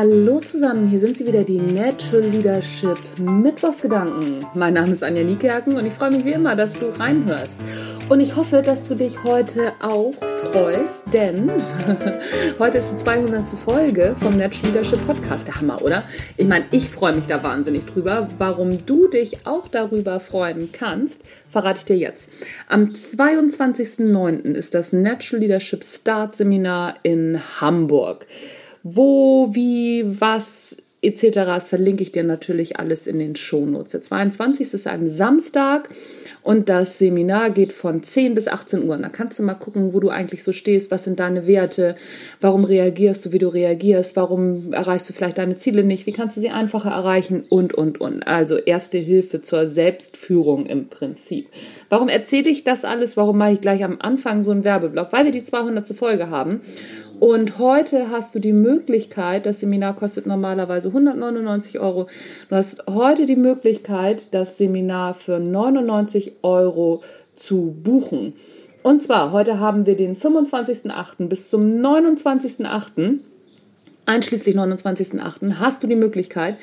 Hallo zusammen, hier sind sie wieder, die Natural Leadership Mittwochsgedanken. Mein Name ist Anja Niekerken und ich freue mich wie immer, dass du reinhörst. Und ich hoffe, dass du dich heute auch freust, denn heute ist die 200. Folge vom Natural Leadership Podcast. Der Hammer, oder? Ich meine, ich freue mich da wahnsinnig drüber. Warum du dich auch darüber freuen kannst, verrate ich dir jetzt. Am 22.09. ist das Natural Leadership Start Seminar in Hamburg. Wo, wie, was etc. Das verlinke ich dir natürlich alles in den Shownotes. Der 22. ist ein Samstag und das Seminar geht von 10 bis 18 Uhr. Da kannst du mal gucken, wo du eigentlich so stehst, was sind deine Werte, warum reagierst du, wie du reagierst, warum erreichst du vielleicht deine Ziele nicht, wie kannst du sie einfacher erreichen und, und, und. Also erste Hilfe zur Selbstführung im Prinzip. Warum erzähle ich das alles? Warum mache ich gleich am Anfang so einen Werbeblock? Weil wir die 200. Folge haben und heute hast du die Möglichkeit, das Seminar kostet normalerweise 199 Euro. Du hast heute die Möglichkeit, das Seminar für 99 Euro zu buchen. Und zwar, heute haben wir den 25.08. bis zum 29.08. Einschließlich 29.08. hast du die Möglichkeit,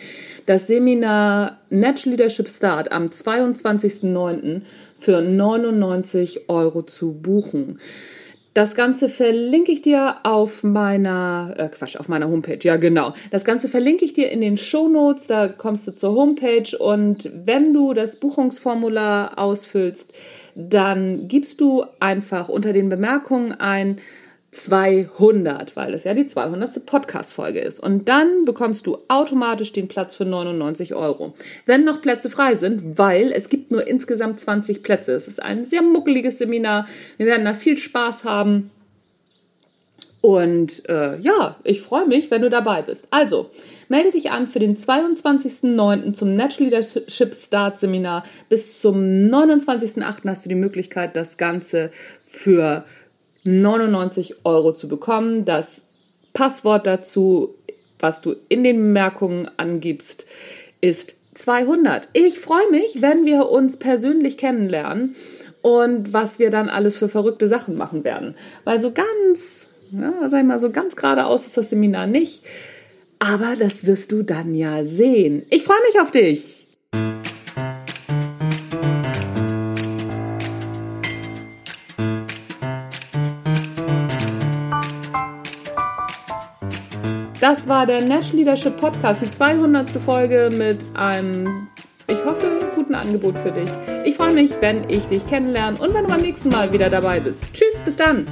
das Seminar Natural Leadership Start am 22.09. für 99 Euro zu buchen. Das Ganze verlinke ich dir auf meiner, äh Quatsch, auf meiner Homepage. Ja, genau. Das Ganze verlinke ich dir in den Show Notes. Da kommst du zur Homepage und wenn du das Buchungsformular ausfüllst, dann gibst du einfach unter den Bemerkungen ein 200, weil das ja die 200. Podcast-Folge ist. Und dann bekommst du automatisch den Platz für 99 Euro. Wenn noch Plätze frei sind, weil es gibt nur insgesamt 20 Plätze. Es ist ein sehr muckeliges Seminar. Wir werden da viel Spaß haben. Und äh, ja, ich freue mich, wenn du dabei bist. Also, melde dich an für den 22.09. zum Natural Leadership Start Seminar. Bis zum 29.08. hast du die Möglichkeit, das Ganze für 99 Euro zu bekommen. Das Passwort dazu, was du in den Bemerkungen angibst, ist 200. Ich freue mich, wenn wir uns persönlich kennenlernen und was wir dann alles für verrückte Sachen machen werden. Weil so ganz, ja, sag ich mal, so ganz geradeaus ist das Seminar nicht. Aber das wirst du dann ja sehen. Ich freue mich auf dich. Das war der National Leadership Podcast, die 200. Folge mit einem, ich hoffe, guten Angebot für dich. Ich freue mich, wenn ich dich kennenlerne und wenn du beim nächsten Mal wieder dabei bist. Tschüss, bis dann.